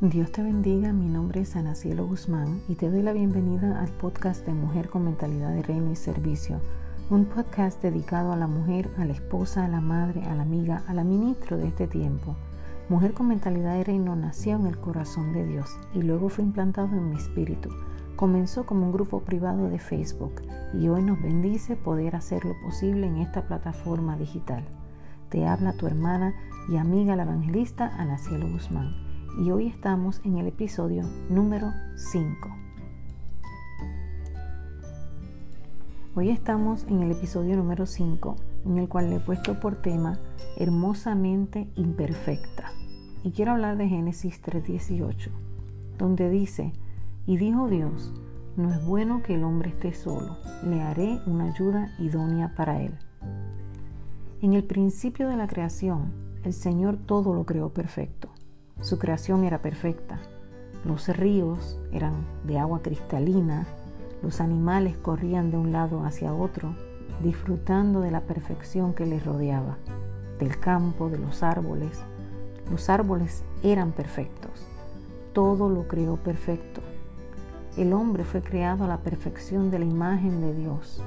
Dios te bendiga, mi nombre es Ana Cielo Guzmán y te doy la bienvenida al podcast de Mujer con Mentalidad de Reino y Servicio, un podcast dedicado a la mujer, a la esposa, a la madre, a la amiga, a la ministro de este tiempo. Mujer con Mentalidad de Reino nació en el corazón de Dios y luego fue implantado en mi espíritu. Comenzó como un grupo privado de Facebook y hoy nos bendice poder hacer lo posible en esta plataforma digital. Te habla tu hermana y amiga la evangelista Ana Cielo Guzmán y hoy estamos en el episodio número 5. Hoy estamos en el episodio número 5 en el cual le he puesto por tema hermosamente imperfecta. Y quiero hablar de Génesis 3:18, donde dice, y dijo Dios, no es bueno que el hombre esté solo, le haré una ayuda idónea para él. En el principio de la creación, el Señor todo lo creó perfecto. Su creación era perfecta. Los ríos eran de agua cristalina, los animales corrían de un lado hacia otro, disfrutando de la perfección que les rodeaba, del campo, de los árboles. Los árboles eran perfectos. Todo lo creó perfecto. El hombre fue creado a la perfección de la imagen de Dios.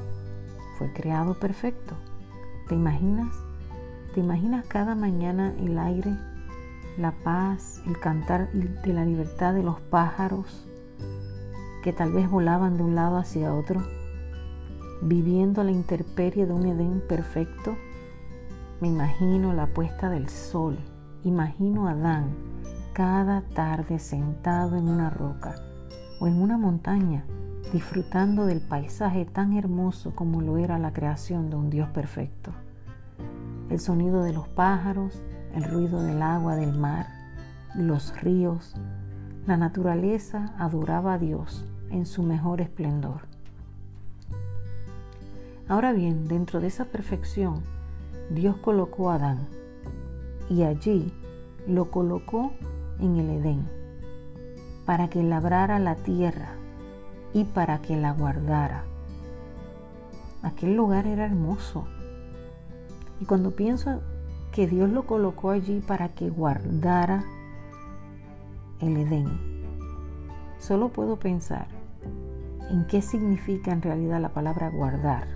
Fue creado perfecto. ¿Te imaginas? ¿Te imaginas cada mañana el aire la paz, el cantar de la libertad de los pájaros que tal vez volaban de un lado hacia otro, viviendo la intemperie de un Edén perfecto. Me imagino la puesta del sol, imagino a Adán cada tarde sentado en una roca o en una montaña, disfrutando del paisaje tan hermoso como lo era la creación de un Dios perfecto. El sonido de los pájaros, el ruido del agua del mar, los ríos, la naturaleza adoraba a Dios en su mejor esplendor. Ahora bien, dentro de esa perfección, Dios colocó a Adán y allí lo colocó en el Edén para que labrara la tierra y para que la guardara. Aquel lugar era hermoso. Y cuando pienso que Dios lo colocó allí para que guardara el Edén. Solo puedo pensar en qué significa en realidad la palabra guardar.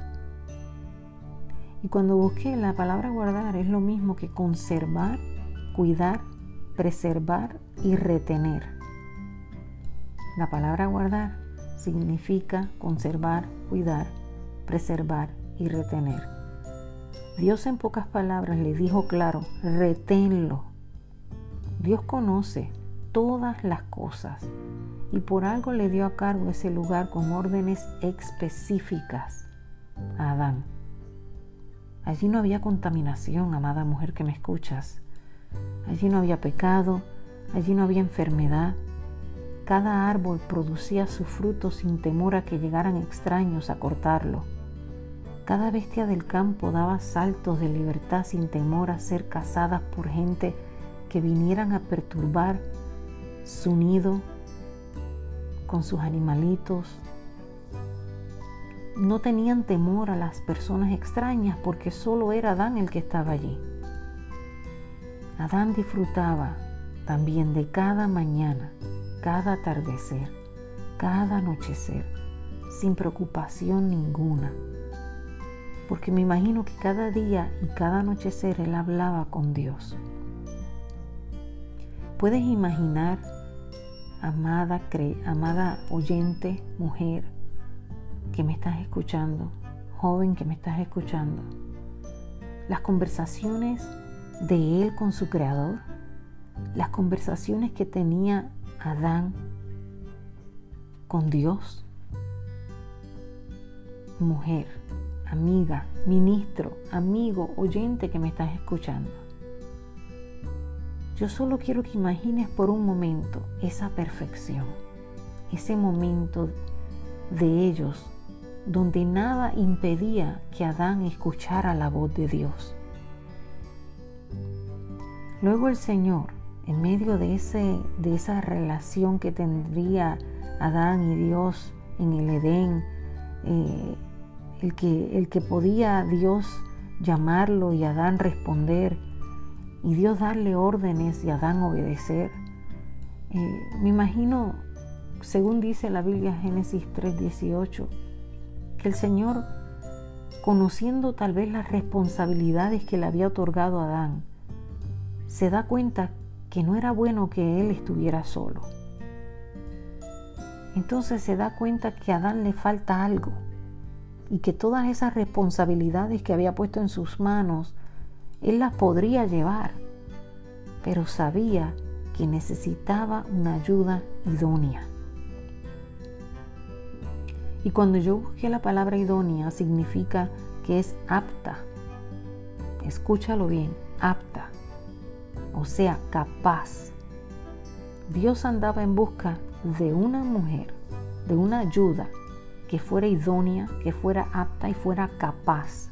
Y cuando busqué la palabra guardar es lo mismo que conservar, cuidar, preservar y retener. La palabra guardar significa conservar, cuidar, preservar y retener. Dios en pocas palabras le dijo claro, reténlo. Dios conoce todas las cosas y por algo le dio a cargo ese lugar con órdenes específicas a Adán. Allí no había contaminación, amada mujer que me escuchas. Allí no había pecado, allí no había enfermedad. Cada árbol producía su fruto sin temor a que llegaran extraños a cortarlo. Cada bestia del campo daba saltos de libertad sin temor a ser cazadas por gente que vinieran a perturbar su nido con sus animalitos. No tenían temor a las personas extrañas porque solo era Adán el que estaba allí. Adán disfrutaba también de cada mañana, cada atardecer, cada anochecer, sin preocupación ninguna porque me imagino que cada día y cada anochecer él hablaba con Dios. ¿Puedes imaginar, amada, amada oyente, mujer, que me estás escuchando, joven que me estás escuchando, las conversaciones de él con su creador, las conversaciones que tenía Adán con Dios? Mujer, amiga, ministro, amigo, oyente que me estás escuchando. Yo solo quiero que imagines por un momento esa perfección, ese momento de ellos donde nada impedía que Adán escuchara la voz de Dios. Luego el Señor, en medio de, ese, de esa relación que tendría Adán y Dios en el Edén, eh, el que, el que podía Dios llamarlo y Adán responder, y Dios darle órdenes y Adán obedecer. eh, me imagino, según dice la Biblia Génesis 3:18, que el Señor, conociendo tal vez las responsabilidades que le había otorgado Adán, se da cuenta que no era bueno que él estuviera solo. Entonces se da cuenta que a Adán le falta algo y que todas esas responsabilidades que había puesto en sus manos, él las podría llevar, pero sabía que necesitaba una ayuda idónea. Y cuando yo busqué la palabra idónea, significa que es apta. Escúchalo bien, apta. O sea, capaz. Dios andaba en busca de una mujer, de una ayuda que fuera idónea, que fuera apta y fuera capaz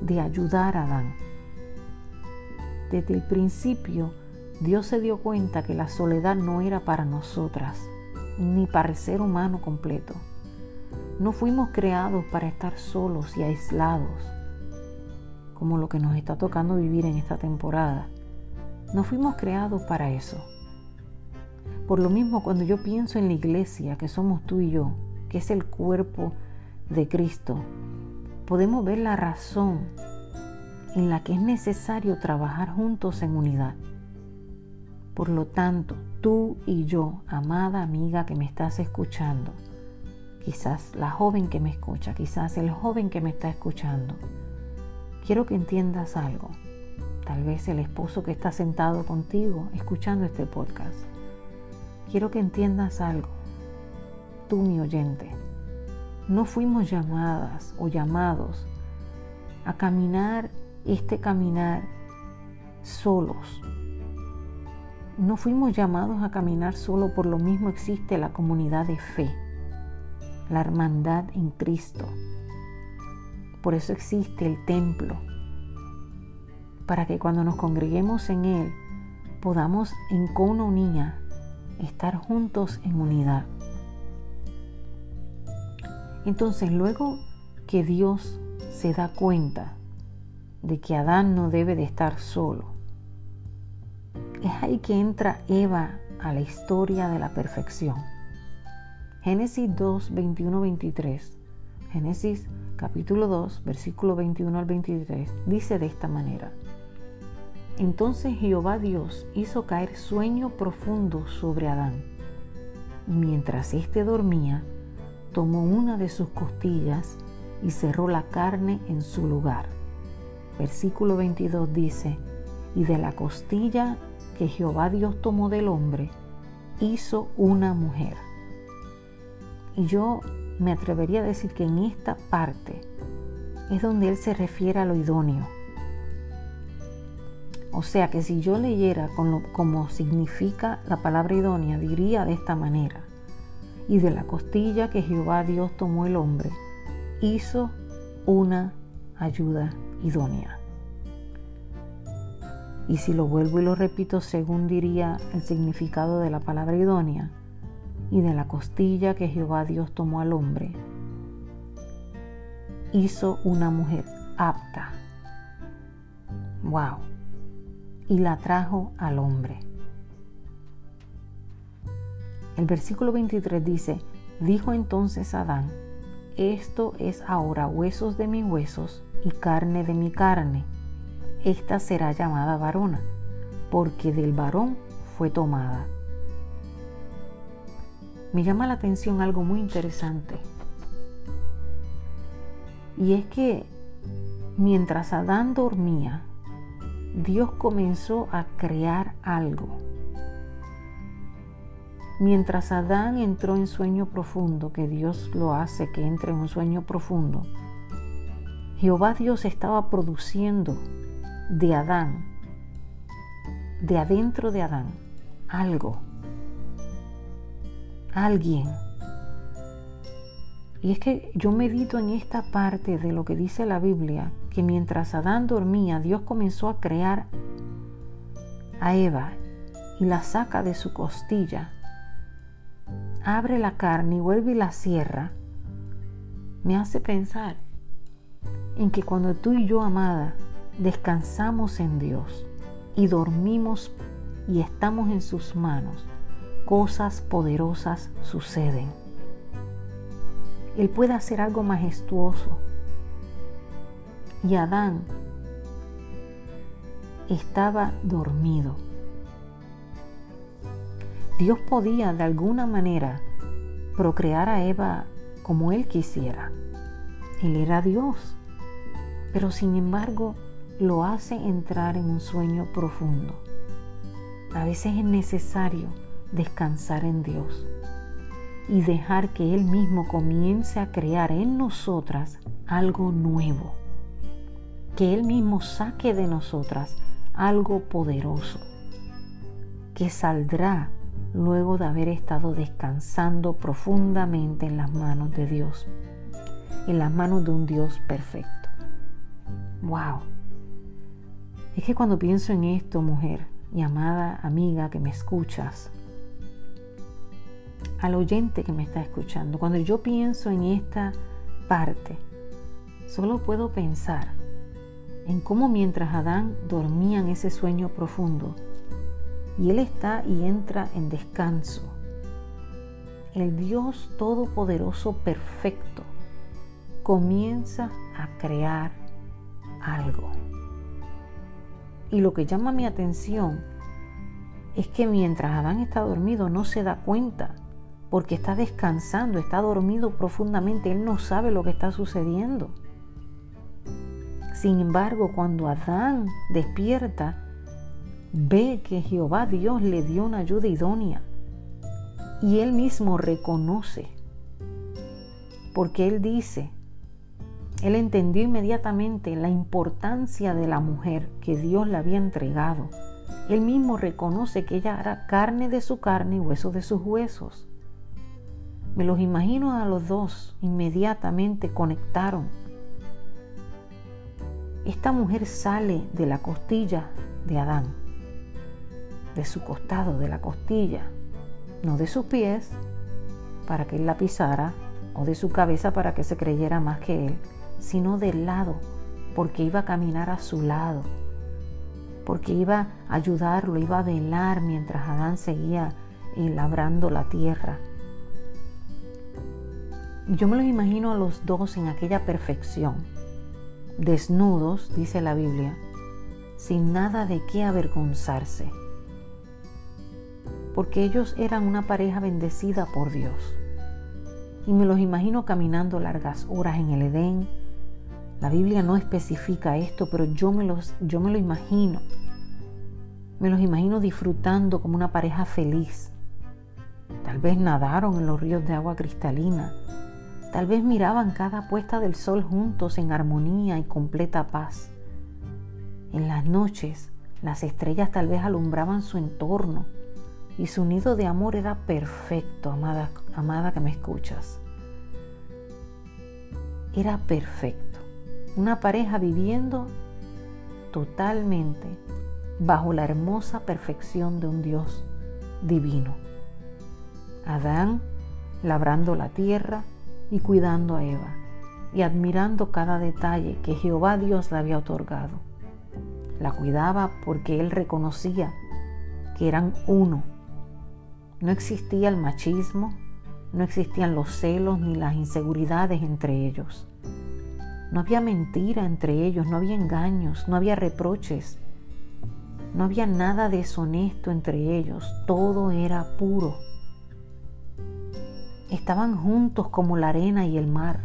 de ayudar a Adán. Desde el principio, Dios se dio cuenta que la soledad no era para nosotras, ni para el ser humano completo. No fuimos creados para estar solos y aislados, como lo que nos está tocando vivir en esta temporada. No fuimos creados para eso. Por lo mismo, cuando yo pienso en la iglesia, que somos tú y yo, que es el cuerpo de Cristo, podemos ver la razón en la que es necesario trabajar juntos en unidad. Por lo tanto, tú y yo, amada amiga que me estás escuchando, quizás la joven que me escucha, quizás el joven que me está escuchando, quiero que entiendas algo. Tal vez el esposo que está sentado contigo escuchando este podcast. Quiero que entiendas algo tú, mi oyente, no fuimos llamadas o llamados a caminar este caminar solos. No fuimos llamados a caminar solo, por lo mismo existe la comunidad de fe, la hermandad en Cristo. Por eso existe el templo, para que cuando nos congreguemos en Él podamos en comunidad estar juntos en unidad. Entonces luego que Dios se da cuenta de que Adán no debe de estar solo, es ahí que entra Eva a la historia de la perfección. Génesis 2, 21, 23. Génesis capítulo 2, versículo 21 al 23, dice de esta manera. Entonces Jehová Dios hizo caer sueño profundo sobre Adán, y mientras éste dormía, tomó una de sus costillas y cerró la carne en su lugar. Versículo 22 dice, y de la costilla que Jehová Dios tomó del hombre, hizo una mujer. Y yo me atrevería a decir que en esta parte es donde él se refiere a lo idóneo. O sea que si yo leyera como significa la palabra idónea, diría de esta manera y de la costilla que Jehová Dios tomó el hombre, hizo una ayuda idónea. Y si lo vuelvo y lo repito según diría el significado de la palabra idónea, y de la costilla que Jehová Dios tomó al hombre, hizo una mujer apta. ¡Wow! Y la trajo al hombre. El versículo 23 dice, dijo entonces Adán, esto es ahora huesos de mis huesos y carne de mi carne. Esta será llamada varona, porque del varón fue tomada. Me llama la atención algo muy interesante. Y es que mientras Adán dormía, Dios comenzó a crear algo Mientras Adán entró en sueño profundo, que Dios lo hace que entre en un sueño profundo, Jehová Dios estaba produciendo de Adán, de adentro de Adán, algo, alguien. Y es que yo medito en esta parte de lo que dice la Biblia, que mientras Adán dormía, Dios comenzó a crear a Eva y la saca de su costilla abre la carne y vuelve y la cierra, me hace pensar en que cuando tú y yo, amada, descansamos en Dios y dormimos y estamos en sus manos, cosas poderosas suceden. Él puede hacer algo majestuoso. Y Adán estaba dormido. Dios podía de alguna manera procrear a Eva como él quisiera. Él era Dios, pero sin embargo lo hace entrar en un sueño profundo. A veces es necesario descansar en Dios y dejar que Él mismo comience a crear en nosotras algo nuevo. Que Él mismo saque de nosotras algo poderoso que saldrá luego de haber estado descansando profundamente en las manos de Dios, en las manos de un Dios perfecto. ¡Wow! Es que cuando pienso en esto, mujer y amada amiga que me escuchas, al oyente que me está escuchando, cuando yo pienso en esta parte, solo puedo pensar en cómo mientras Adán dormía en ese sueño profundo, y él está y entra en descanso, el Dios Todopoderoso perfecto comienza a crear algo. Y lo que llama mi atención es que mientras Adán está dormido no se da cuenta, porque está descansando, está dormido profundamente, él no sabe lo que está sucediendo. Sin embargo, cuando Adán despierta, ve que Jehová Dios le dio una ayuda idónea y él mismo reconoce, porque él dice, él entendió inmediatamente la importancia de la mujer que Dios le había entregado. Él mismo reconoce que ella era carne de su carne y hueso de sus huesos. Me los imagino a los dos, inmediatamente conectaron esta mujer sale de la costilla de Adán, de su costado, de la costilla, no de sus pies para que él la pisara o de su cabeza para que se creyera más que él, sino del lado, porque iba a caminar a su lado, porque iba a ayudarlo, iba a velar mientras Adán seguía eh, labrando la tierra. Yo me los imagino a los dos en aquella perfección, desnudos, dice la Biblia, sin nada de qué avergonzarse, porque ellos eran una pareja bendecida por Dios. Y me los imagino caminando largas horas en el Edén. La Biblia no especifica esto, pero yo me, los, yo me lo imagino. Me los imagino disfrutando como una pareja feliz. Tal vez nadaron en los ríos de agua cristalina Tal vez miraban cada puesta del sol juntos en armonía y completa paz. En las noches, las estrellas tal vez alumbraban su entorno y su nido de amor era perfecto, amada, amada que me escuchas. Era perfecto. Una pareja viviendo totalmente bajo la hermosa perfección de un Dios divino. Adán labrando la tierra, y cuidando a Eva y admirando cada detalle que Jehová Dios le había otorgado. La cuidaba porque él reconocía que eran uno. No existía el machismo, no existían los celos ni las inseguridades entre ellos. No había mentira entre ellos, no había engaños, no había reproches, no había nada deshonesto entre ellos, todo era puro estaban juntos como la arena y el mar.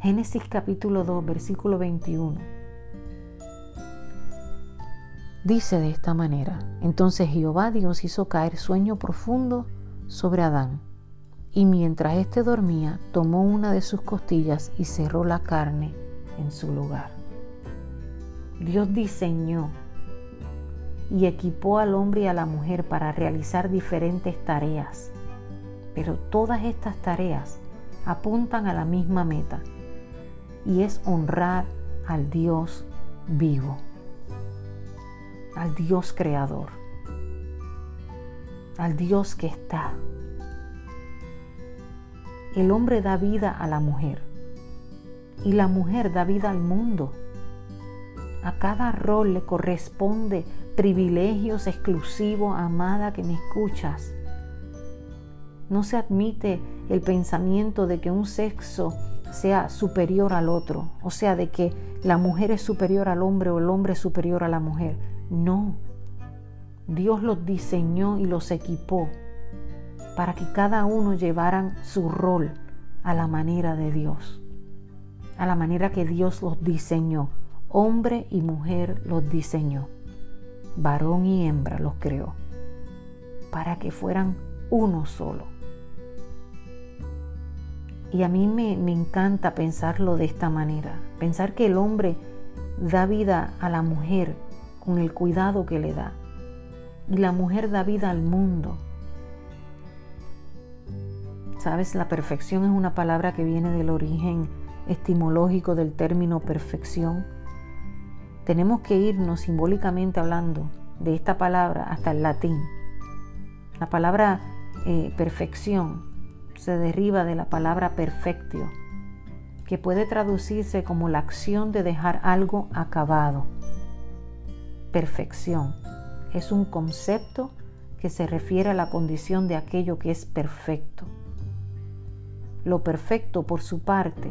Génesis capítulo 2, versículo 21. Dice de esta manera, entonces Jehová Dios hizo caer sueño profundo sobre Adán, y mientras éste dormía, tomó una de sus costillas y cerró la carne en su lugar. Dios diseñó y equipó al hombre y a la mujer para realizar diferentes tareas pero todas estas tareas apuntan a la misma meta y es honrar al Dios vivo, al Dios creador, al Dios que está. El hombre da vida a la mujer y la mujer da vida al mundo. A cada rol le corresponde privilegios exclusivos, amada que me escuchas. No se admite el pensamiento de que un sexo sea superior al otro, o sea, de que la mujer es superior al hombre o el hombre es superior a la mujer. No. Dios los diseñó y los equipó para que cada uno llevaran su rol a la manera de Dios, a la manera que Dios los diseñó. Hombre y mujer los diseñó, varón y hembra los creó, para que fueran uno solo. Y a mí me, me encanta pensarlo de esta manera, pensar que el hombre da vida a la mujer con el cuidado que le da, y la mujer da vida al mundo Sabes, la perfección es una palabra que viene del origen etimológico del término perfección. Tenemos que irnos simbólicamente hablando de esta palabra hasta el latín. La palabra eh, perfección se deriva de la palabra perfectio, que puede traducirse como la acción de dejar algo acabado. Perfección es un concepto que se refiere a la condición de aquello que es perfecto. Lo perfecto, por su parte,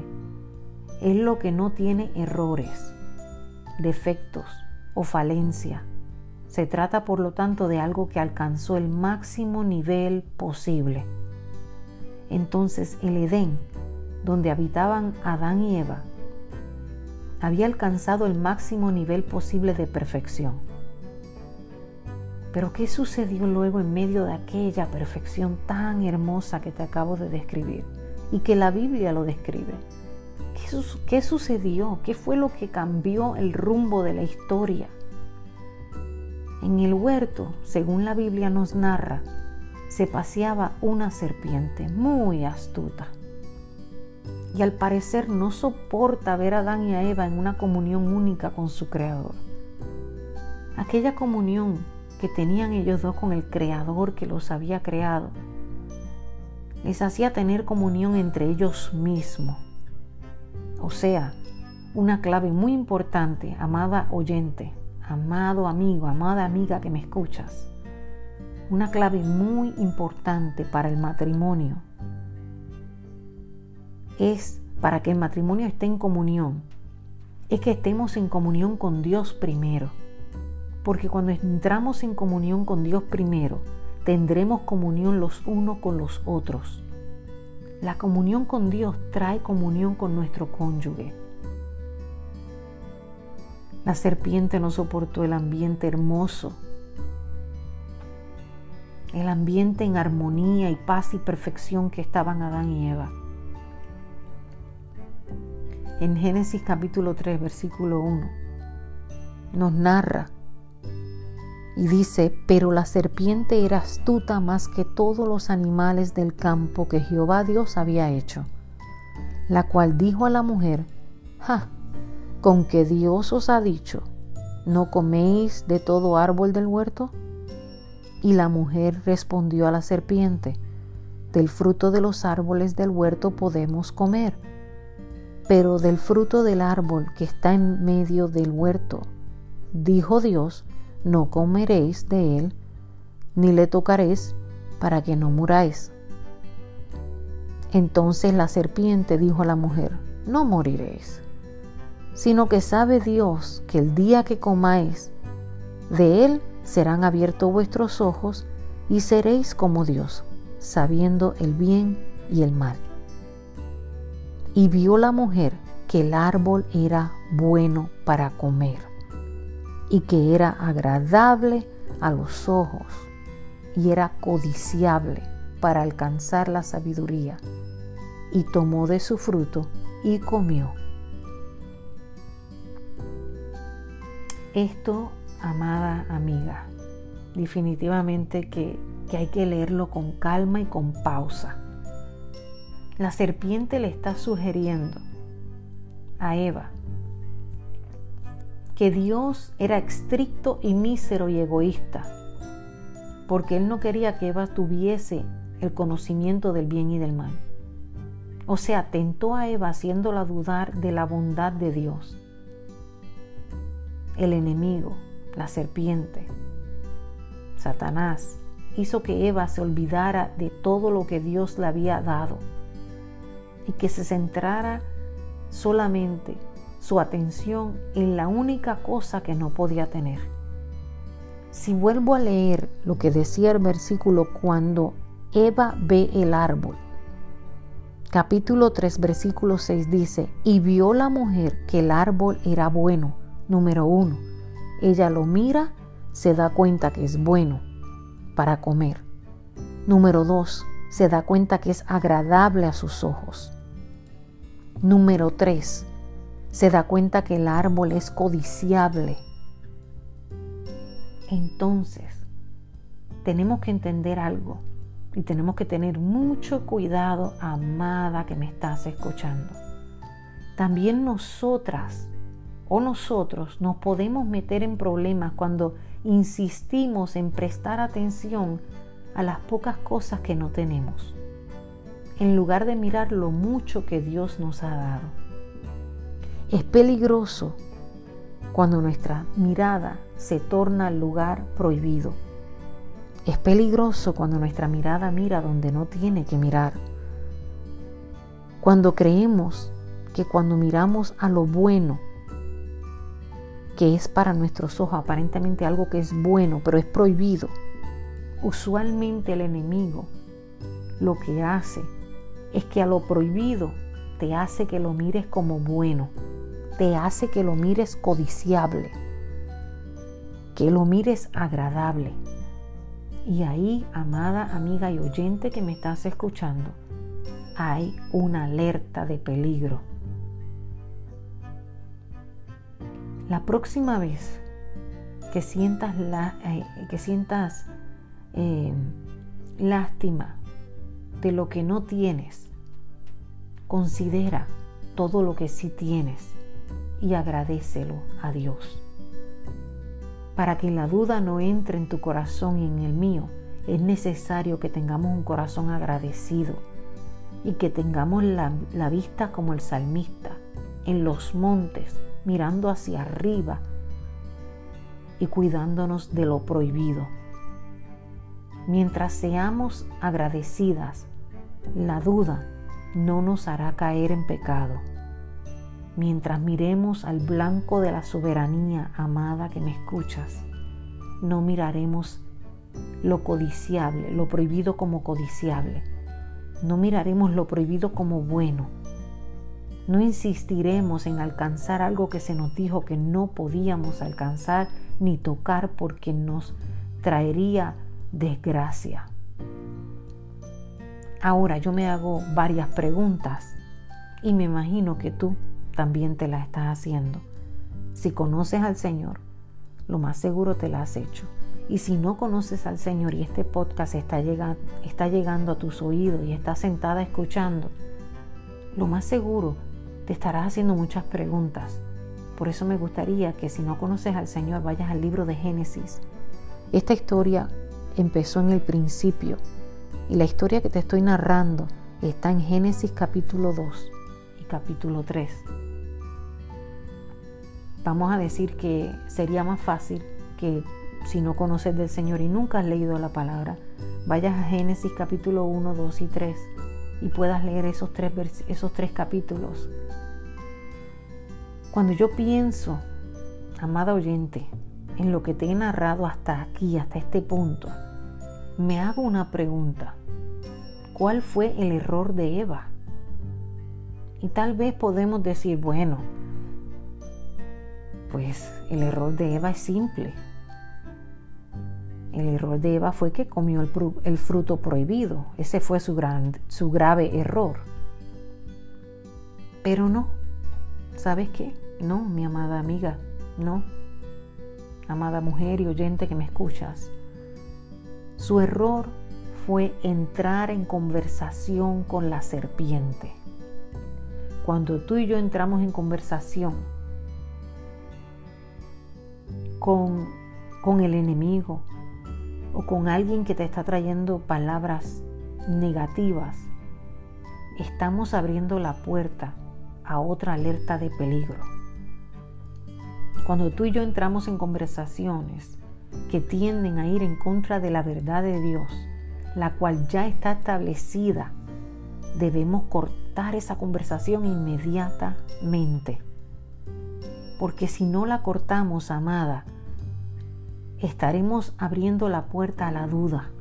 es lo que no tiene errores, defectos o falencia. Se trata, por lo tanto, de algo que alcanzó el máximo nivel posible. Entonces el Edén, donde habitaban Adán y Eva, había alcanzado el máximo nivel posible de perfección. Pero ¿qué sucedió luego en medio de aquella perfección tan hermosa que te acabo de describir? y que la Biblia lo describe. ¿Qué, sucedió? ¿Qué fue lo que cambió el rumbo de la historia? En el huerto, según la Biblia nos narra, se paseaba una serpiente muy astuta. Y al parecer no soporta ver a Adán y a Eva en una comunión única con su Creador. Aquella comunión que tenían ellos dos con el Creador que los había creado les hacía tener comunión entre ellos mismos. O sea, una clave muy importante, amada oyente, amado amigo, amada amiga que me escuchas. Una clave muy importante para el matrimonio es para que el matrimonio esté en comunión, es que estemos en comunión con Dios primero. Porque cuando entramos en comunión con Dios primero, tendremos comunión los unos con los otros. La comunión con Dios trae comunión con nuestro cónyuge. La serpiente no soportó el ambiente hermoso, el ambiente en armonía y paz y perfección que estaban Adán y Eva. En Génesis capítulo 3, versículo 1, nos narra y dice, pero la serpiente era astuta más que todos los animales del campo que Jehová Dios había hecho, la cual dijo a la mujer, ja, con que Dios os ha dicho, ¿no coméis de todo árbol del huerto? Y la mujer respondió a la serpiente, del fruto de los árboles del huerto podemos comer, pero del fruto del árbol que está en medio del huerto, dijo Dios, no comeréis de él, ni le tocaréis, para que no muráis. Entonces la serpiente dijo a la mujer, no moriréis, sino que sabe Dios que el día que comáis de él serán abiertos vuestros ojos y seréis como Dios, sabiendo el bien y el mal. Y vio la mujer que el árbol era bueno para comer y que era agradable a los ojos y era codiciable para alcanzar la sabiduría. Y tomó de su fruto y comió. Esto, amada amiga, definitivamente que, que hay que leerlo con calma y con pausa. La serpiente le está sugiriendo a Eva que Dios era estricto y mísero y egoísta, porque Él no quería que Eva tuviese el conocimiento del bien y del mal. O sea, tentó a Eva haciéndola dudar de la bondad de Dios. El enemigo, la serpiente, Satanás, hizo que Eva se olvidara de todo lo que Dios le había dado y que se centrara solamente su atención en la única cosa que no podía tener. Si vuelvo a leer lo que decía el versículo cuando Eva ve el árbol, capítulo 3, versículo 6 dice, y vio la mujer que el árbol era bueno, número uno. Ella lo mira, se da cuenta que es bueno para comer. Número dos, se da cuenta que es agradable a sus ojos. Número tres, se da cuenta que el árbol es codiciable. Entonces, tenemos que entender algo y tenemos que tener mucho cuidado, amada que me estás escuchando. También nosotras o nosotros nos podemos meter en problemas cuando insistimos en prestar atención a las pocas cosas que no tenemos, en lugar de mirar lo mucho que Dios nos ha dado. Es peligroso cuando nuestra mirada se torna al lugar prohibido. Es peligroso cuando nuestra mirada mira donde no tiene que mirar. Cuando creemos que cuando miramos a lo bueno, que es para nuestros ojos aparentemente algo que es bueno, pero es prohibido. Usualmente el enemigo lo que hace es que a lo prohibido te hace que lo mires como bueno, te hace que lo mires codiciable, que lo mires agradable. Y ahí, amada amiga y oyente que me estás escuchando, hay una alerta de peligro La próxima vez que sientas, eh, que sientas eh, lástima de lo que no tienes, considera todo lo que sí tienes y agradecelo a Dios. Para que la duda no entre en tu corazón y en el mío, es necesario que tengamos un corazón agradecido y que tengamos la, la vista como el salmista en los montes mirando hacia arriba y cuidándonos de lo prohibido. Mientras seamos agradecidas, la duda no nos hará caer en pecado. Mientras miremos al blanco de la soberanía amada que me escuchas, no miraremos lo codiciable, lo prohibido como codiciable. No miraremos lo prohibido como bueno no insistiremos en alcanzar algo que se nos dijo que no podíamos alcanzar ni tocar porque nos traería desgracia. Ahora yo me hago varias preguntas y me imagino que tú también te las estás haciendo. Si conoces al Señor, lo más seguro te la has hecho. Y si no conoces al Señor y este podcast está llegando, está llegando a tus oídos y estás sentada escuchando, lo más seguro te estarás haciendo muchas preguntas. Por eso me gustaría que si no conoces al Señor vayas al libro de Génesis. Esta historia empezó en el principio y la historia que te estoy narrando está en Génesis capítulo 2 y capítulo 3. Vamos a decir que sería más fácil que si no conoces del Señor y nunca has leído la palabra, vayas a Génesis capítulo 1, 2 y 3 y puedas leer esos tres, esos tres capítulos. Cuando yo pienso, amada oyente, en lo que te he narrado hasta aquí, hasta este punto, me hago una pregunta. ¿Cuál fue el error de Eva? Y tal vez podemos decir, bueno, pues el error de Eva es simple. El error de Eva fue que comió el, fruto prohibido. Ese fue su, gran, su grave error. Pero no. ¿Sabes qué? No, mi amada amiga, no. Amada mujer y oyente que me escuchas. Su error fue entrar en conversación con la serpiente. Cuando tú y yo entramos en conversación con, con el enemigo, o con alguien que te está trayendo palabras negativas, estamos abriendo la puerta a otra alerta de peligro. Cuando tú y yo entramos en conversaciones que tienden a ir en contra de la verdad de Dios, la cual ya está establecida, debemos cortar esa conversación inmediatamente. Porque si no la cortamos, amada, estaremos abriendo la puerta a la duda.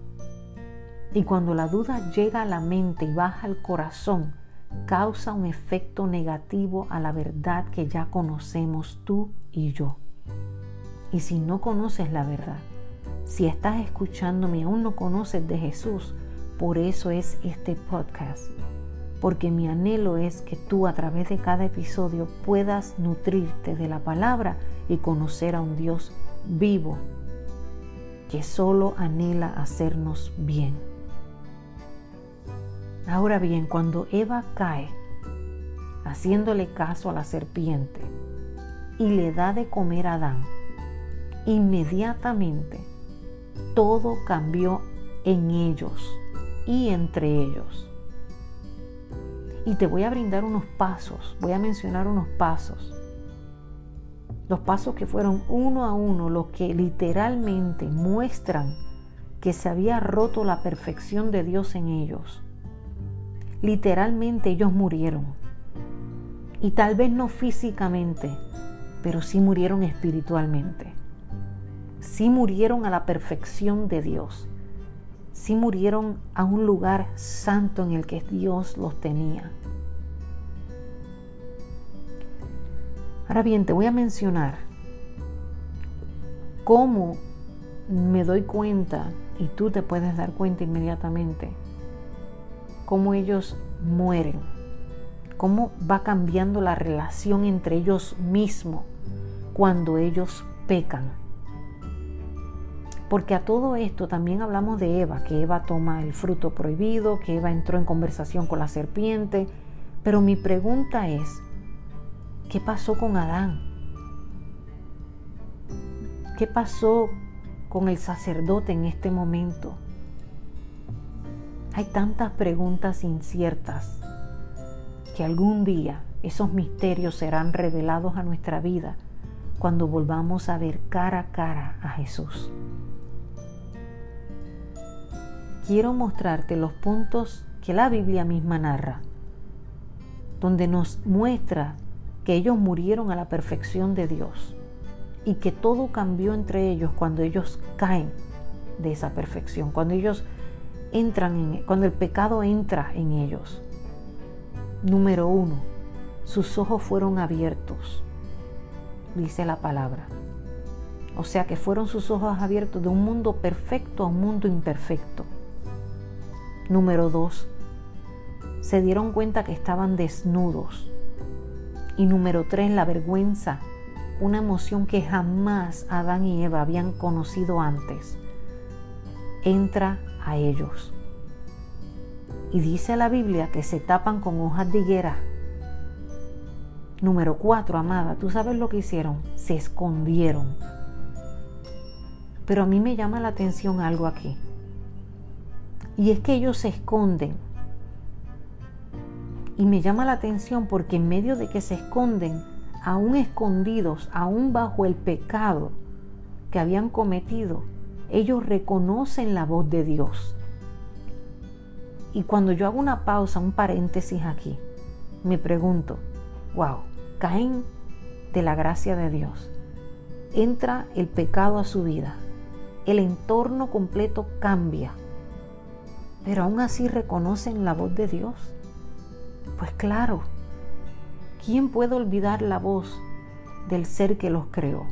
Y cuando la duda llega a la mente y baja al corazón, causa un efecto negativo a la verdad que ya conocemos tú y yo. Y si no conoces la verdad, si estás escuchándome y aún no conoces de Jesús, por eso es este podcast. Porque mi anhelo es que tú a través de cada episodio puedas nutrirte de la palabra y conocer a un Dios vivo que solo anhela hacernos bien. Ahora bien, cuando Eva cae, haciéndole caso a la serpiente, y le da de comer a Adán, inmediatamente todo cambió en ellos y entre ellos. Y te voy a brindar unos pasos, voy a mencionar unos pasos. Los pasos que fueron uno a uno los que literalmente muestran que se había roto la perfección de Dios en ellos. Literalmente ellos murieron. Y tal vez no físicamente, pero sí murieron espiritualmente sí murieron a la perfección de Dios, sí murieron a un lugar santo en el que Dios los tenía. Ahora bien, te voy a mencionar cómo me doy cuenta, y tú te puedes dar cuenta inmediatamente, cómo ellos mueren, cómo va cambiando la relación entre ellos mismos cuando ellos pecan. Porque a todo esto también hablamos de Eva, que Eva toma el fruto prohibido, que Eva entró en conversación con la serpiente. Pero mi pregunta es, ¿qué pasó con Adán? ¿Qué pasó con el sacerdote en este momento? Hay tantas preguntas inciertas que algún día esos misterios serán revelados a nuestra vida cuando volvamos a ver cara a cara a Jesús quiero mostrarte los puntos que la Biblia misma narra, donde nos muestra que ellos murieron a la perfección de Dios y que todo cambió entre ellos cuando ellos caen de esa perfección, cuando ellos entran en, cuando el pecado entra en ellos. Número uno, sus ojos fueron abiertos, dice la palabra. O sea que fueron sus ojos abiertos de un mundo perfecto a un mundo imperfecto. Número dos, se dieron cuenta que estaban desnudos. Y número tres, la vergüenza, una emoción que jamás Adán y Eva habían conocido antes, entra a ellos. Y dice la Biblia que se tapan con hojas de higuera. Número cuatro, amada, ¿tú sabes lo que hicieron? Se escondieron. Pero a mí me llama la atención algo aquí. Y es que ellos se esconden. Y me llama la atención porque en medio de que se esconden, aún escondidos, aún bajo el pecado que habían cometido, ellos reconocen la voz de Dios. Y cuando yo hago una pausa, un paréntesis aquí, me pregunto, wow, caen de la gracia de Dios. Entra el pecado a su vida. El entorno completo cambia pero aún así reconocen la voz de Dios. Pues claro, ¿quién puede olvidar la voz del ser que los creó?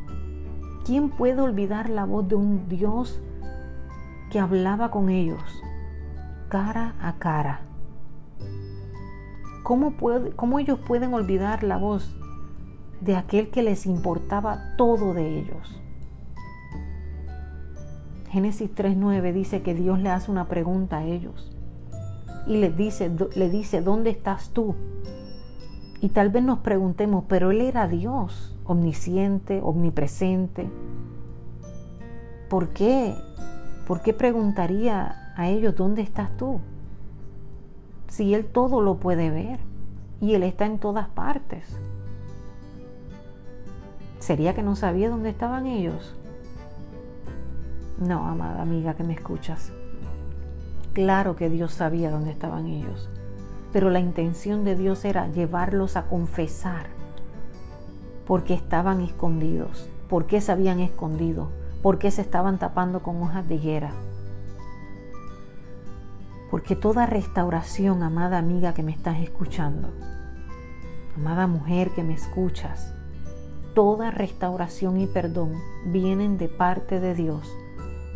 ¿Quién puede olvidar la voz de un Dios que hablaba con ellos cara a cara? ¿Cómo, ¿Cómo ellos pueden olvidar la voz de aquel que les importaba todo de ellos? Génesis 3.9 dice que Dios le hace una pregunta a ellos y dice, le dice, ¿dónde estás tú? Y tal vez nos preguntemos, pero Él era Dios, omnisciente, omnipresente. ¿Por qué? ¿Por qué preguntaría a ellos, ¿dónde estás tú? Si Él todo lo puede ver y Él está en todas partes. ¿Sería que no sabía dónde estaban ellos? No, amada amiga que me escuchas. Claro que Dios sabía dónde estaban ellos, pero la intención de Dios era llevarlos a confesar porque estaban escondidos, por qué se habían escondido, por qué se estaban tapando con hojas de higuera. Porque toda restauración, amada amiga que me estás escuchando, amada mujer que me escuchas, toda restauración y perdón vienen de parte de Dios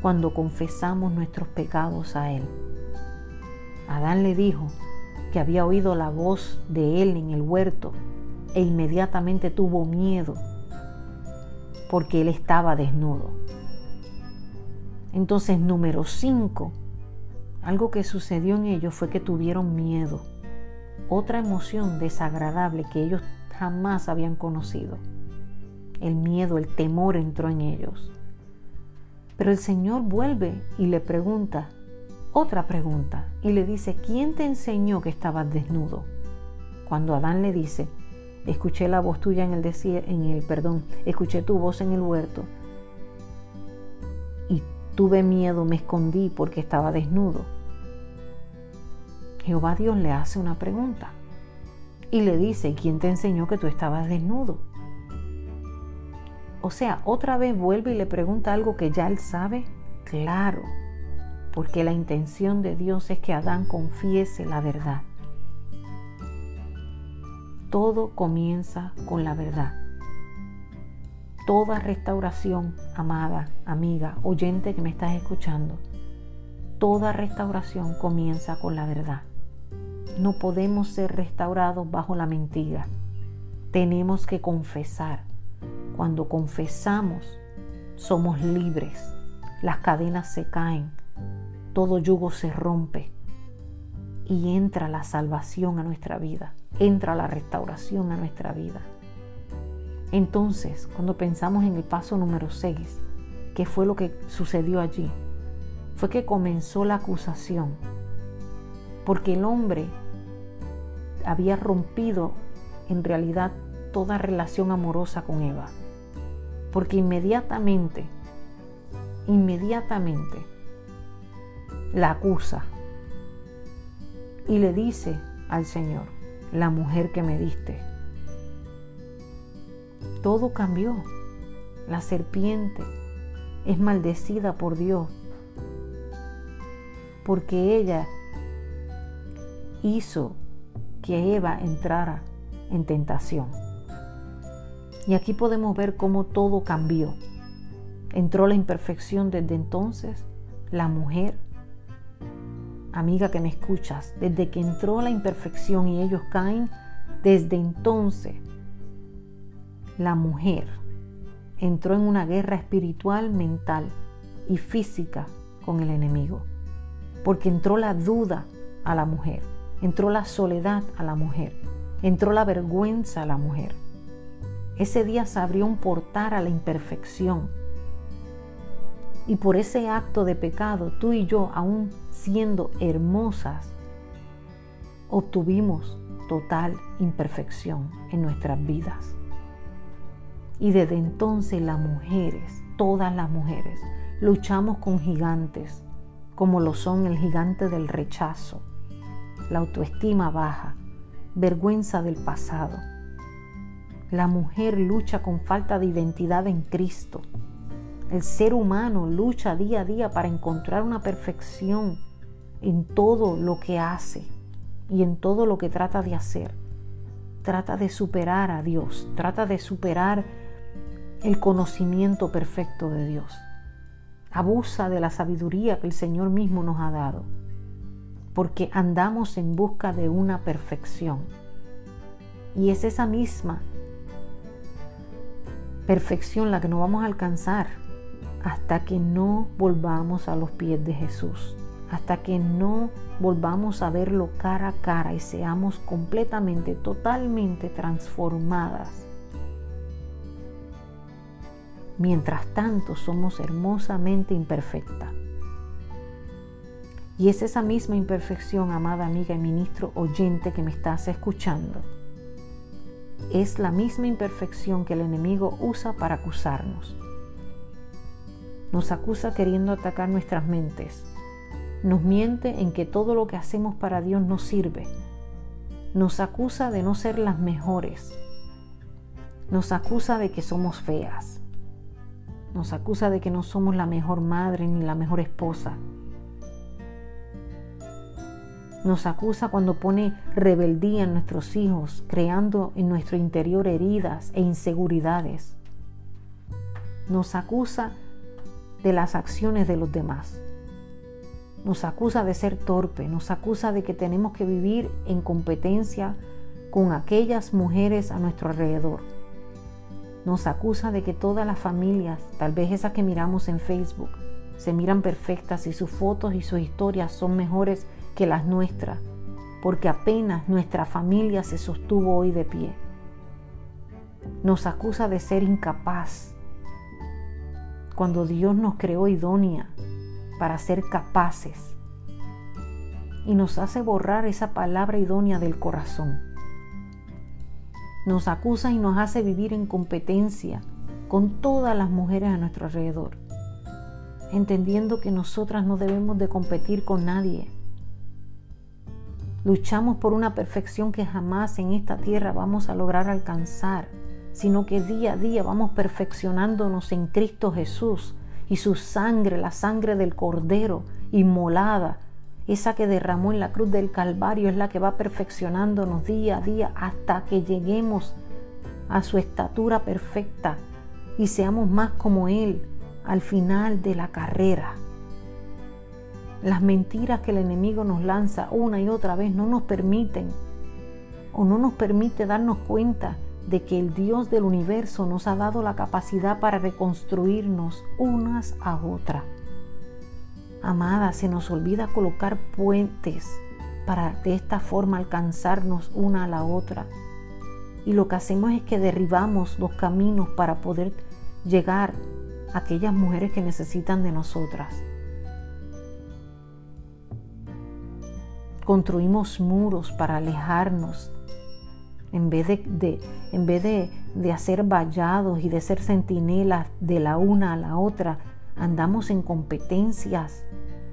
cuando confesamos nuestros pecados a Él. Adán le dijo que había oído la voz de Él en el huerto e inmediatamente tuvo miedo porque Él estaba desnudo. Entonces, número 5, algo que sucedió en ellos fue que tuvieron miedo, otra emoción desagradable que ellos jamás habían conocido. El miedo, el temor entró en ellos. Pero el Señor vuelve y le pregunta otra pregunta y le dice, ¿quién te enseñó que estabas desnudo? Cuando Adán le dice, escuché la voz tuya en el en el perdón, escuché tu voz en el huerto y tuve miedo, me escondí porque estaba desnudo. Jehová Dios le hace una pregunta y le dice, ¿quién te enseñó que tú estabas desnudo? O sea, otra vez vuelve y le pregunta algo que ya él sabe. Claro, porque la intención de Dios es que Adán confiese la verdad. Todo comienza con la verdad. Toda restauración, amada, amiga, oyente que me estás escuchando, toda restauración comienza con la verdad. No podemos ser restaurados bajo la mentira. Tenemos que confesar. Cuando confesamos, somos libres. Las cadenas se caen todo yugo se rompe y entra la salvación a nuestra vida, entra la restauración a nuestra vida. Entonces, cuando pensamos en el paso número 6, ¿qué fue lo que sucedió allí? Fue que comenzó la acusación, porque el hombre había rompido en realidad toda relación amorosa con Eva, porque inmediatamente, inmediatamente, la acusa y le dice al Señor, la mujer que me diste. Todo cambió. La serpiente es maldecida por Dios porque ella hizo que Eva entrara en tentación. Y aquí podemos ver cómo todo cambió. Entró la imperfección desde entonces, la mujer amiga que me escuchas, desde que entró la imperfección y ellos caen, desde entonces la mujer entró en una guerra espiritual, mental y física con el enemigo. Porque entró la duda a la mujer, entró la soledad a la mujer, entró la vergüenza a la mujer. Ese día se abrió un portal a la imperfección y por ese acto de pecado, tú y yo, aún siendo hermosas, obtuvimos total imperfección en nuestras vidas. Y desde entonces las mujeres, todas las mujeres, luchamos con gigantes, como lo son el gigante del rechazo, la autoestima baja, vergüenza del pasado. La mujer lucha con falta de identidad en Cristo, el ser humano lucha día a día para encontrar una perfección en todo lo que hace y en todo lo que trata de hacer. Trata de superar a Dios, trata de superar el conocimiento perfecto de Dios. Abusa de la sabiduría que el Señor mismo nos ha dado, porque andamos en busca de una perfección. Y es esa misma perfección la que no vamos a alcanzar hasta que no volvamos a los pies de Jesús, hasta que no volvamos a verlo cara a cara y seamos completamente, totalmente transformadas. Mientras tanto somos hermosamente imperfectas. Y es esa misma imperfección, amada amiga y ministro oyente que me estás escuchando, es la misma imperfección que el enemigo usa para acusarnos. Nos acusa queriendo atacar nuestras mentes. Nos miente en que todo lo que hacemos para Dios no sirve. Nos acusa de no ser las mejores. Nos acusa de que somos feas. Nos acusa de que no somos la mejor madre ni la mejor esposa. Nos acusa cuando pone rebeldía en nuestros hijos, creando en nuestro interior heridas e inseguridades. Nos acusa de las acciones de los demás. Nos acusa de ser torpe, nos acusa de que tenemos que vivir en competencia con aquellas mujeres a nuestro alrededor. Nos acusa de que todas las familias, tal vez esas que miramos en Facebook, se miran perfectas y sus fotos y sus historias son mejores que las nuestras, porque apenas nuestra familia se sostuvo hoy de pie. Nos acusa de ser incapaz, cuando Dios nos creó idónea para ser capaces y nos hace borrar esa palabra idónea del corazón. Nos acusa y nos hace vivir en competencia con todas las mujeres a nuestro alrededor, entendiendo que nosotras no debemos de competir con nadie, Luchamos por una perfección que jamás en esta tierra vamos a lograr alcanzar, sino que día a día vamos perfeccionándonos en Cristo Jesús y su sangre, la sangre del Cordero inmolada, esa que derramó en la cruz del Calvario, es la que va perfeccionándonos día a día hasta que lleguemos a su estatura perfecta y seamos más como Él al final de la carrera. Las mentiras que el enemigo nos lanza una y otra vez no nos permiten o no nos permite darnos cuenta de que el Dios del universo nos ha dado la capacidad para reconstruirnos unas a otras. Amada, se nos olvida colocar puentes para de esta forma alcanzarnos una a la otra. Y lo que hacemos es que derribamos los caminos para poder llegar a aquellas mujeres que necesitan de nosotras. Construimos muros para alejarnos. En vez de, en vez de, hacer vallados y de ser centinelas de la una a la otra, andamos en competencias.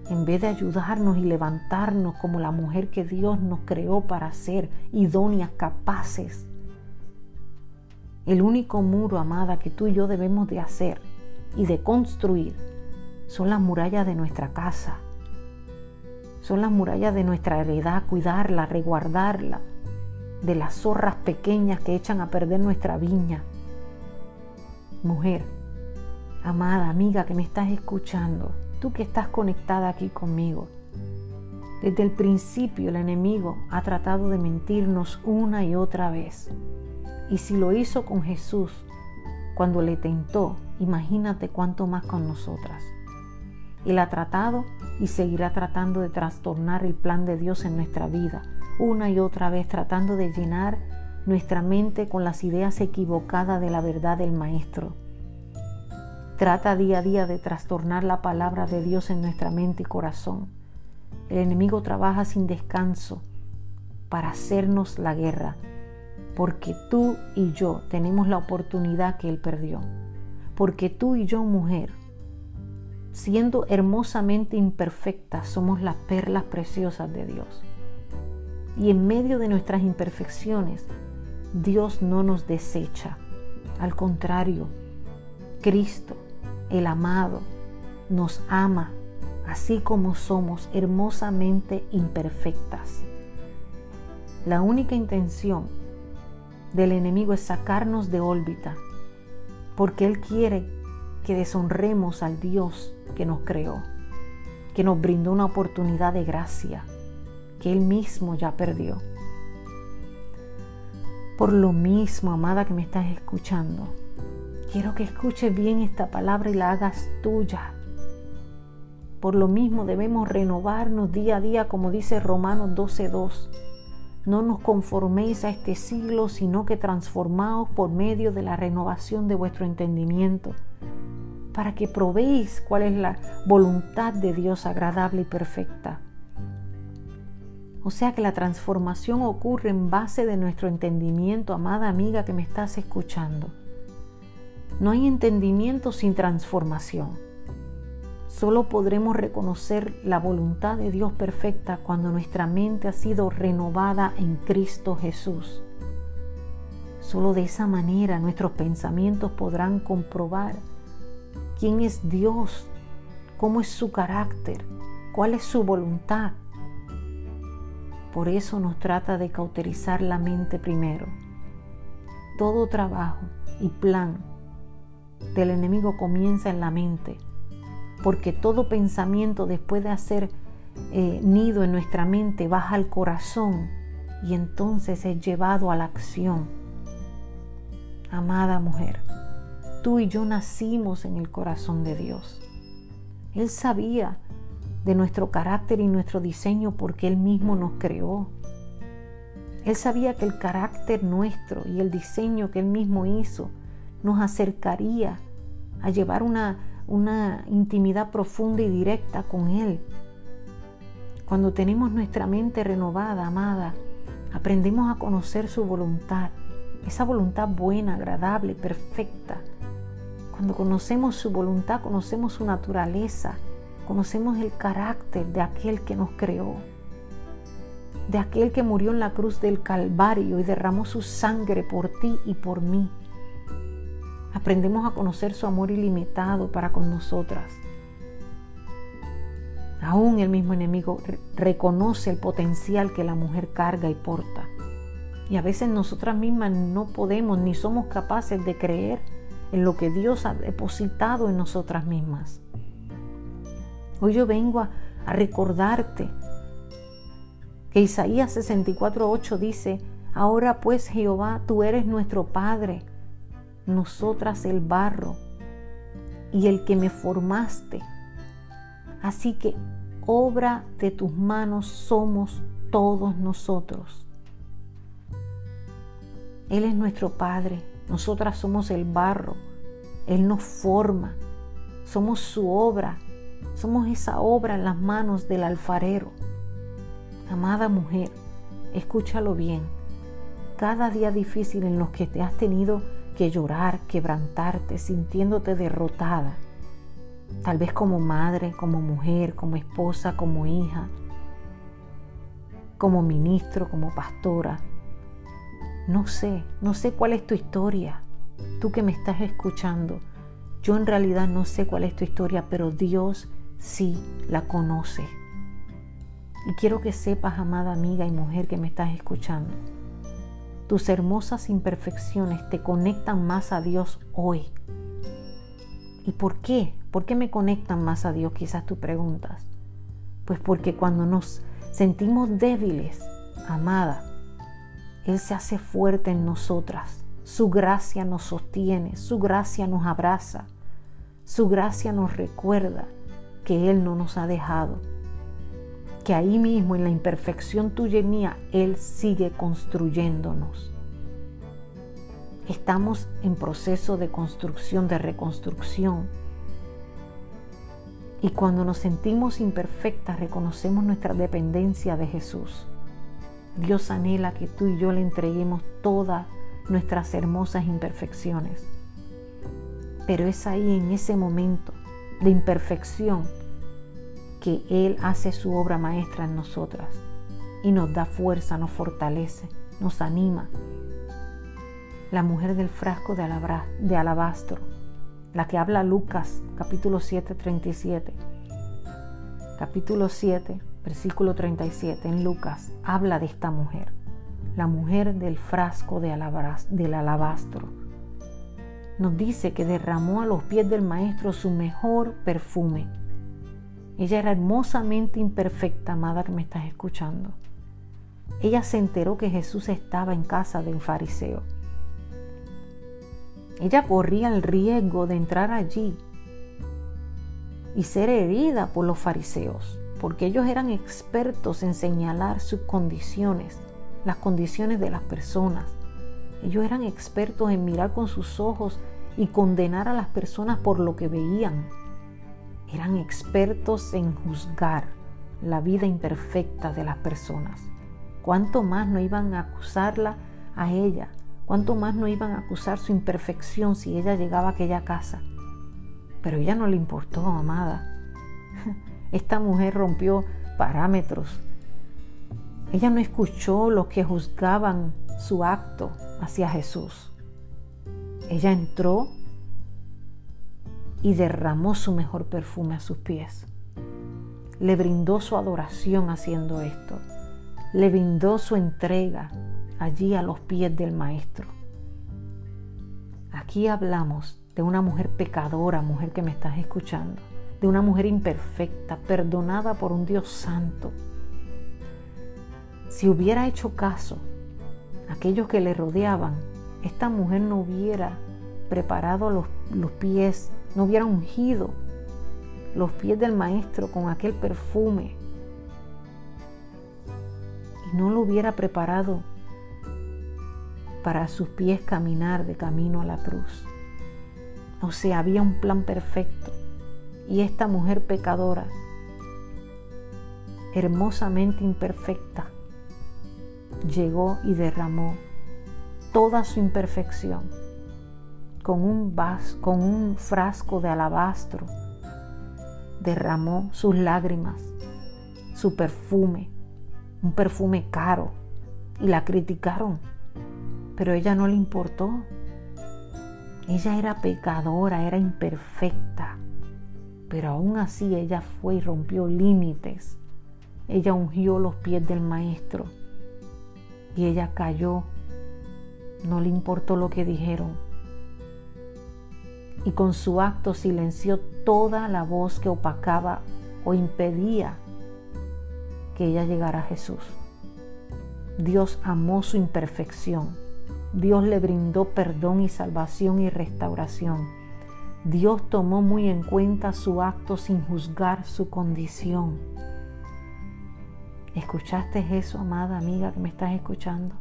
En vez de ayudarnos y levantarnos como la mujer que Dios nos creó para ser idóneas, capaces. El único muro, amada, que tú y yo debemos de hacer y de construir son las murallas de nuestra casa son las murallas de nuestra heredad, cuidarla, reguardarla de las zorras pequeñas que echan a perder nuestra viña. Mujer, amada amiga que me estás escuchando, tú que estás conectada aquí conmigo, desde el principio el enemigo ha tratado de mentirnos una y otra vez. Y si lo hizo con Jesús cuando le tentó, imagínate cuánto más con nosotras. Él ha tratado y seguirá tratando de trastornar el plan de Dios en nuestra vida, una y otra vez tratando de llenar nuestra mente con las ideas equivocadas de la verdad del Maestro. Trata día a día de trastornar la palabra de Dios en nuestra mente y corazón. El enemigo trabaja sin descanso para hacernos la guerra, porque tú y yo tenemos la oportunidad que Él perdió. Porque tú y yo, mujer, siendo hermosamente imperfectas, somos las perlas preciosas de Dios. Y en medio de nuestras imperfecciones, Dios no nos desecha. Al contrario, Cristo, el amado, nos ama así como somos hermosamente imperfectas. La única intención del enemigo es sacarnos de órbita, porque Él quiere que deshonremos al Dios que nos creó, que nos brindó una oportunidad de gracia que Él mismo ya perdió. Por lo mismo, amada que me estás escuchando, quiero que escuches bien esta palabra y la hagas tuya. Por lo mismo debemos renovarnos día a día, como dice Romanos 12.2. No nos conforméis a este siglo, sino que transformaos por medio de la renovación de vuestro entendimiento para que probéis cuál es la voluntad de Dios agradable y perfecta. O sea que la transformación ocurre en base de nuestro entendimiento, amada amiga que me estás escuchando. No hay entendimiento sin transformación. Solo podremos reconocer la voluntad de Dios perfecta cuando nuestra mente ha sido renovada en Cristo Jesús. Solo de esa manera nuestros pensamientos podrán comprobar quién es Dios, cómo es su carácter, cuál es su voluntad. Por eso nos trata de cauterizar la mente primero. Todo trabajo y plan del enemigo comienza en la mente, porque todo pensamiento después de hacer eh, nido en nuestra mente baja al corazón y entonces es llevado a la acción amada mujer, tú y yo nacimos en el corazón de Dios. Él sabía de nuestro carácter y nuestro diseño porque Él mismo nos creó. Él sabía que el carácter nuestro y el diseño que Él mismo hizo nos acercaría a llevar una, una intimidad profunda y directa con Él. Cuando tenemos nuestra mente renovada, amada, aprendemos a conocer su voluntad esa voluntad buena, agradable, perfecta. Cuando conocemos su voluntad, conocemos su naturaleza, conocemos el carácter de aquel que nos creó, de aquel que murió en la cruz del Calvario y derramó su sangre por ti y por mí. Aprendemos a conocer su amor ilimitado para con nosotras. Aún el mismo enemigo reconoce el potencial que la mujer carga y porta. Y a veces nosotras mismas no podemos ni somos capaces de creer en lo que Dios ha depositado en nosotras mismas. Hoy yo vengo a, recordarte que Isaías 64:8 dice, ahora pues Jehová, tú eres nuestro Padre, nosotras el barro y el que me formaste. Así que obra de tus manos somos todos nosotros. Él es nuestro Padre, nosotras somos el barro, Él nos forma, somos su obra, somos esa obra en las manos del alfarero. Amada mujer, escúchalo bien, cada día difícil en los que te has tenido que llorar, quebrantarte, sintiéndote derrotada, tal vez como madre, como mujer, como esposa, como hija, como ministro, como pastora, no sé, no sé cuál es tu historia. Tú que me estás escuchando, yo en realidad no sé cuál es tu historia, pero Dios sí la conoce. Y quiero que sepas, amada amiga y mujer que me estás escuchando, tus hermosas imperfecciones te conectan más a Dios hoy. ¿Y por qué? ¿Por qué me conectan más a Dios? Quizás tú preguntas. Pues porque cuando nos sentimos débiles, amada, él se hace fuerte en nosotras. Su gracia nos sostiene, su gracia nos abraza, su gracia nos recuerda que Él no nos ha dejado, que ahí mismo en la imperfección tuya mía, Él sigue construyéndonos. Estamos en proceso de construcción, de reconstrucción. Y cuando nos sentimos imperfectas, reconocemos nuestra dependencia de Jesús. Dios anhela que tú y yo le entreguemos todas nuestras hermosas imperfecciones. Pero es ahí en ese momento de imperfección que Él hace su obra maestra en nosotras y nos da fuerza, nos fortalece, nos anima. La mujer del frasco de, alabastro, la que habla Lucas capítulo 7, 37. Capítulo 7, versículo 37 en Lucas, habla de esta mujer, la mujer del frasco de del alabastro. Nos dice que derramó a los pies del maestro su mejor perfume. Ella era hermosamente imperfecta, amada que me estás escuchando. Ella se enteró que Jesús estaba en casa de un fariseo. Ella corría el riesgo de entrar allí y ser herida por los fariseos porque ellos eran expertos en señalar sus condiciones, las condiciones de las personas. Ellos eran expertos en mirar con sus ojos y condenar a las personas por lo que veían. Eran expertos en juzgar la vida imperfecta de las personas. ¿Cuánto más no iban a acusarla a ella? ¿Cuánto más no iban a acusar su imperfección si ella llegaba a aquella casa? Pero ella no le importó, amada. Esta mujer rompió parámetros. Ella no escuchó los que juzgaban su acto hacia Jesús. Ella entró y derramó su mejor perfume a sus pies. Le brindó su adoración haciendo esto. Le brindó su entrega allí a los pies del Maestro. Aquí hablamos de una mujer pecadora, mujer que me estás escuchando, de una mujer imperfecta, perdonada por un Dios santo. Si hubiera hecho caso a aquellos que le rodeaban, esta mujer no hubiera preparado los, los pies no hubiera ungido los pies del maestro con aquel perfume y no lo hubiera preparado para sus pies caminar de camino a la cruz. O sea, había un plan perfecto y esta mujer pecadora, hermosamente imperfecta, llegó y derramó toda su imperfección con un, con un frasco de alabastro, derramó sus lágrimas, su perfume, un perfume caro, y la criticaron, pero ella no le importó. Ella era pecadora, era imperfecta, pero aún así ella fue y rompió límites. Ella ungió los pies del maestro y ella cayó. No le importó lo que dijeron y con su acto silenció toda la voz que opacaba o impedía que ella llegara a Jesús. Dios amó su imperfección. Dios le brindó perdón y salvación y restauración. Dios tomó muy en cuenta su acto sin juzgar su condición. ¿Escuchaste eso, amada amiga que me estás escuchando?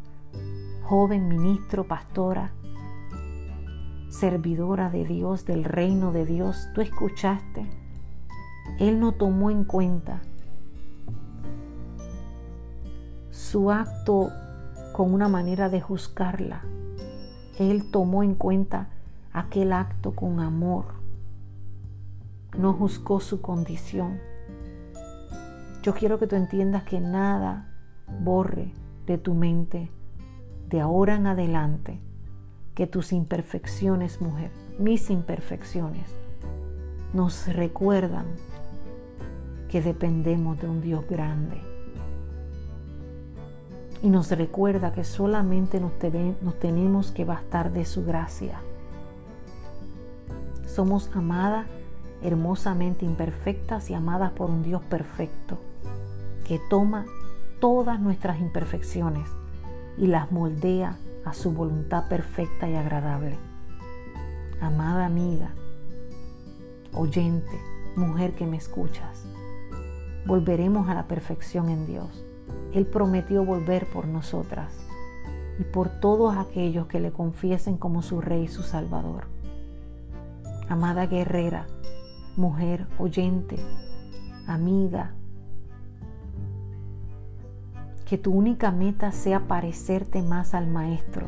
Joven, ministro, pastora, servidora de Dios, del reino de Dios, tú escuchaste. Él no tomó en cuenta su acto con una manera de juzgarla. Él tomó en cuenta aquel acto con amor. No juzgó su condición. Yo quiero que tú entiendas que nada borre de tu mente de ahora en adelante que tus imperfecciones, mujer, mis imperfecciones, nos recuerdan que dependemos de un Dios grande. Y nos recuerda que solamente nos, nos tenemos que bastar de su gracia. Somos amadas, hermosamente imperfectas y amadas por un Dios perfecto, que toma todas nuestras imperfecciones y las moldea a su voluntad perfecta y agradable. Amada amiga, oyente, mujer que me escuchas, volveremos a la perfección en Dios. Él prometió volver por nosotras y por todos aquellos que le confiesen como su Rey y su Salvador. Amada guerrera, mujer oyente, amiga, que tu única meta sea parecerte más al Maestro.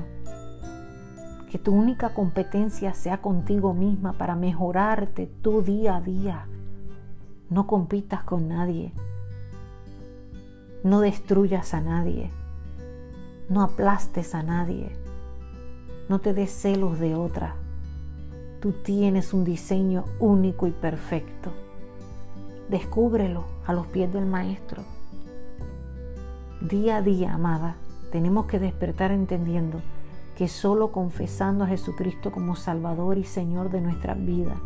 Que tu única competencia sea contigo misma para mejorarte tu día a día. No compitas con nadie. No destruyas a nadie. No aplastes a nadie. No te des celos de otra. Tú tienes un diseño único y perfecto. Descúbrelo a los pies del Maestro. Día a día, amada, tenemos que despertar entendiendo que solo confesando a Jesucristo como Salvador y Señor de nuestra vida,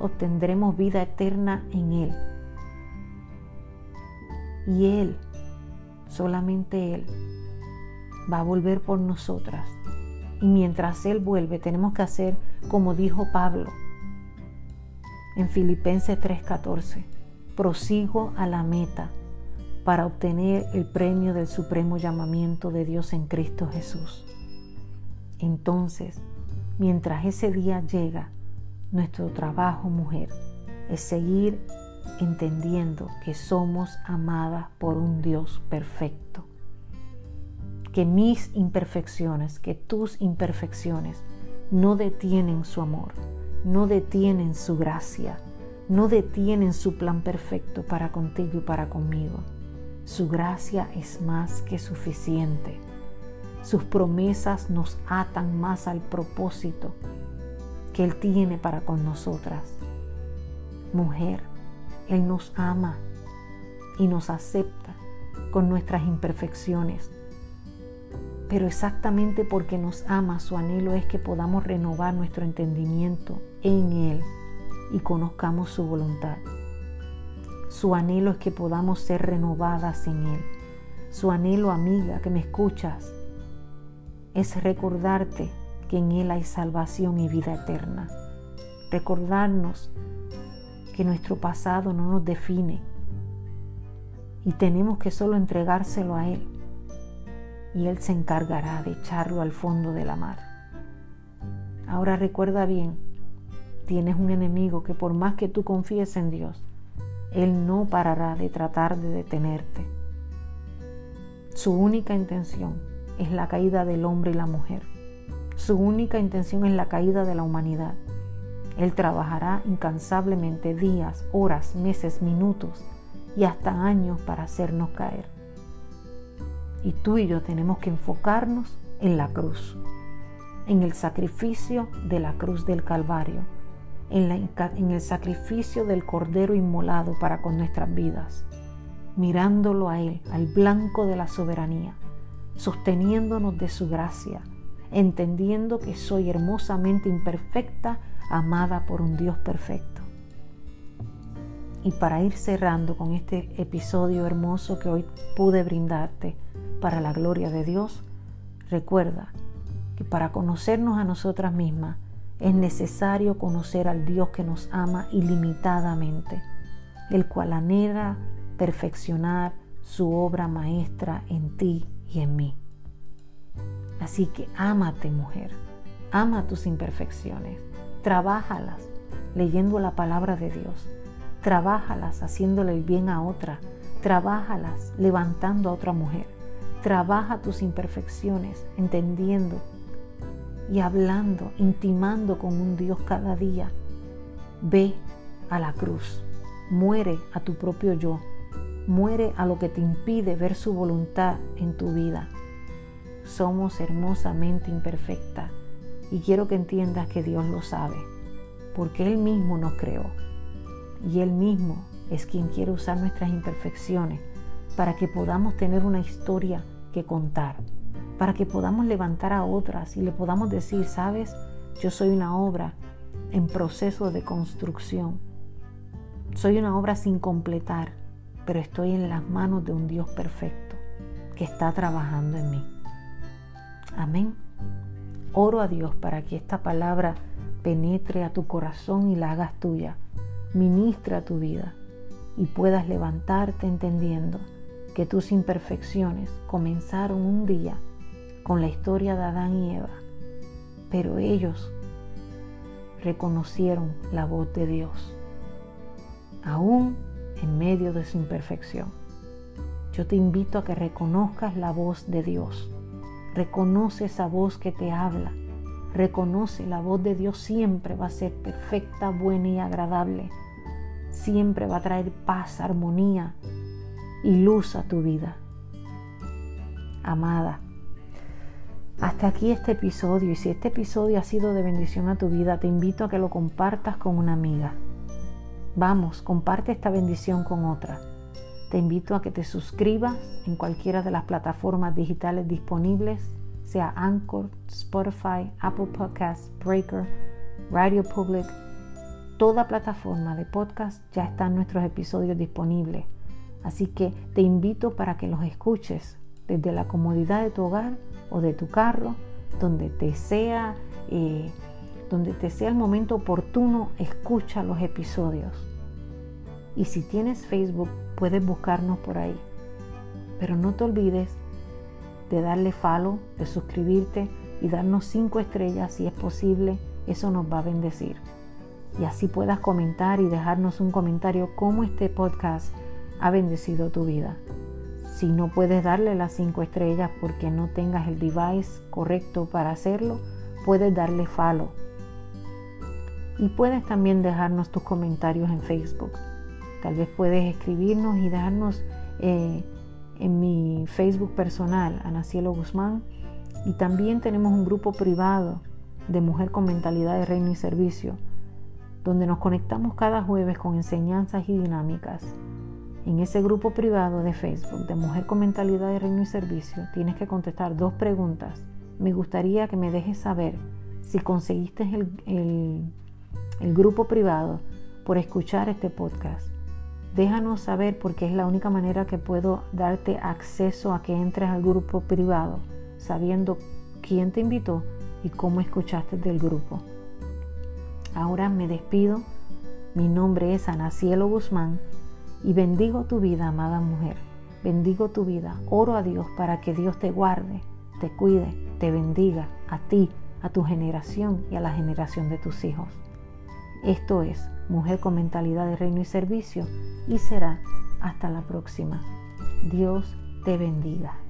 obtendremos vida eterna en Él. Y Él, solamente Él, va a volver por nosotras. Y mientras Él vuelve, tenemos que hacer como dijo Pablo en Filipenses 3:14, prosigo a la meta para obtener el premio del supremo llamamiento de Dios en Cristo Jesús. Entonces, mientras ese día llega, nuestro trabajo, mujer, es seguir entendiendo que somos amadas por un Dios perfecto. Que mis imperfecciones, que tus imperfecciones no detienen su amor, no detienen su gracia, no detienen su plan perfecto para contigo y para conmigo. Su gracia es más que suficiente. Sus promesas nos atan más al propósito que Él tiene para con nosotras. Mujer, Él nos ama y nos acepta con nuestras imperfecciones. Pero exactamente porque nos ama, su anhelo es que podamos renovar nuestro entendimiento en Él y conozcamos su voluntad. Su anhelo es que podamos ser renovadas en Él. Su anhelo, amiga, que me escuchas, es recordarte que en Él hay salvación y vida eterna. Recordarnos que nuestro pasado no nos define y tenemos que solo entregárselo a Él y Él se encargará de echarlo al fondo de la mar. Ahora recuerda bien, tienes un enemigo que por más que tú confíes en Dios, Él no parará de tratar de detenerte. Su única intención es la caída del hombre y la mujer. Su única intención es la caída de la humanidad. Él trabajará incansablemente días, horas, meses, minutos y hasta años para hacernos caer. Y tú y yo tenemos que enfocarnos en la cruz, en el sacrificio de la cruz del Calvario, en, el sacrificio del Cordero inmolado para con nuestras vidas, mirándolo a Él, al blanco de la soberanía, sosteniéndonos de su gracia, entendiendo que soy hermosamente imperfecta, amada por un Dios perfecto. Y para ir cerrando con este episodio hermoso que hoy pude brindarte para la gloria de Dios, recuerda que para conocernos a nosotras mismas es necesario conocer al Dios que nos ama ilimitadamente, el cual anhela perfeccionar su obra maestra en ti y en mí. Así que ámate mujer, ama tus imperfecciones, trabájalas leyendo la palabra de Dios, trabájalas haciéndole el bien a otra, trabájalas levantando a otra mujer, trabaja tus imperfecciones entendiendo y hablando, intimando con un Dios cada día. Ve a la cruz, muere a tu propio yo, muere a lo que te impide ver su voluntad en tu vida. Somos hermosamente imperfectas y quiero que entiendas que Dios lo sabe, porque Él mismo nos creó y Él mismo es quien quiere usar nuestras imperfecciones para que podamos tener una historia que contar, para que podamos levantar a otras y le podamos decir, sabes, yo soy una obra en proceso de construcción. Soy una obra sin completar, pero estoy en las manos de un Dios perfecto que está trabajando en mí. Amén. Oro a Dios para que esta palabra penetre a tu corazón y la hagas tuya. Ministra tu vida y puedas levantarte entendiendo que tus imperfecciones comenzaron un día con la historia de Adán y Eva, pero ellos reconocieron la voz de Dios, aún en medio de su imperfección. Yo te invito a que reconozcas la voz de Dios Reconoce esa voz que te habla. Reconoce la voz de Dios siempre va a ser perfecta, buena y agradable. Siempre va a traer paz, armonía y luz a tu vida. Amada, hasta aquí este episodio y si este episodio ha sido de bendición a tu vida, te invito a que lo compartas con una amiga. Vamos, comparte esta bendición con otra. Te invito a que te suscribas en cualquiera de las plataformas digitales disponibles, sea Anchor, Spotify, Apple Podcasts, Breaker, Radio Public. Toda plataforma de podcast ya están nuestros episodios disponibles. Así que te invito para que los escuches desde la comodidad de tu hogar o de tu carro, donde te sea, eh, donde te sea el momento oportuno, escucha los episodios. Y si tienes Facebook, puedes buscarnos por ahí. Pero no te olvides de darle follow, de suscribirte y darnos cinco estrellas si es posible. Eso nos va a bendecir. Y así puedas comentar y dejarnos un comentario cómo este podcast ha bendecido tu vida. Si no puedes darle las cinco estrellas porque no tengas el device correcto para hacerlo, puedes darle follow. Y puedes también dejarnos tus comentarios en Facebook. Tal vez puedes escribirnos y dejarnos eh, en mi Facebook personal, Ana Cielo Guzmán. Y también tenemos un grupo privado de Mujer con Mentalidad de Reino y Servicio, donde nos conectamos cada jueves con enseñanzas y dinámicas. En ese grupo privado de Facebook de Mujer con Mentalidad de Reino y Servicio tienes que contestar dos preguntas. Me gustaría que me dejes saber si conseguiste el, el grupo privado por escuchar este podcast. Déjanos saber porque es la única manera que puedo darte acceso a que entres al grupo privado, sabiendo quién te invitó y cómo escuchaste del grupo. Ahora me despido. Mi nombre es Ana Cielo Guzmán y bendigo tu vida, amada mujer. Bendigo tu vida. Oro a Dios para que Dios te guarde, te cuide, te bendiga a ti, a tu generación y a la generación de tus hijos. Esto es Mujer con Mentalidad de Reino y Servicio y será hasta la próxima. Dios te bendiga.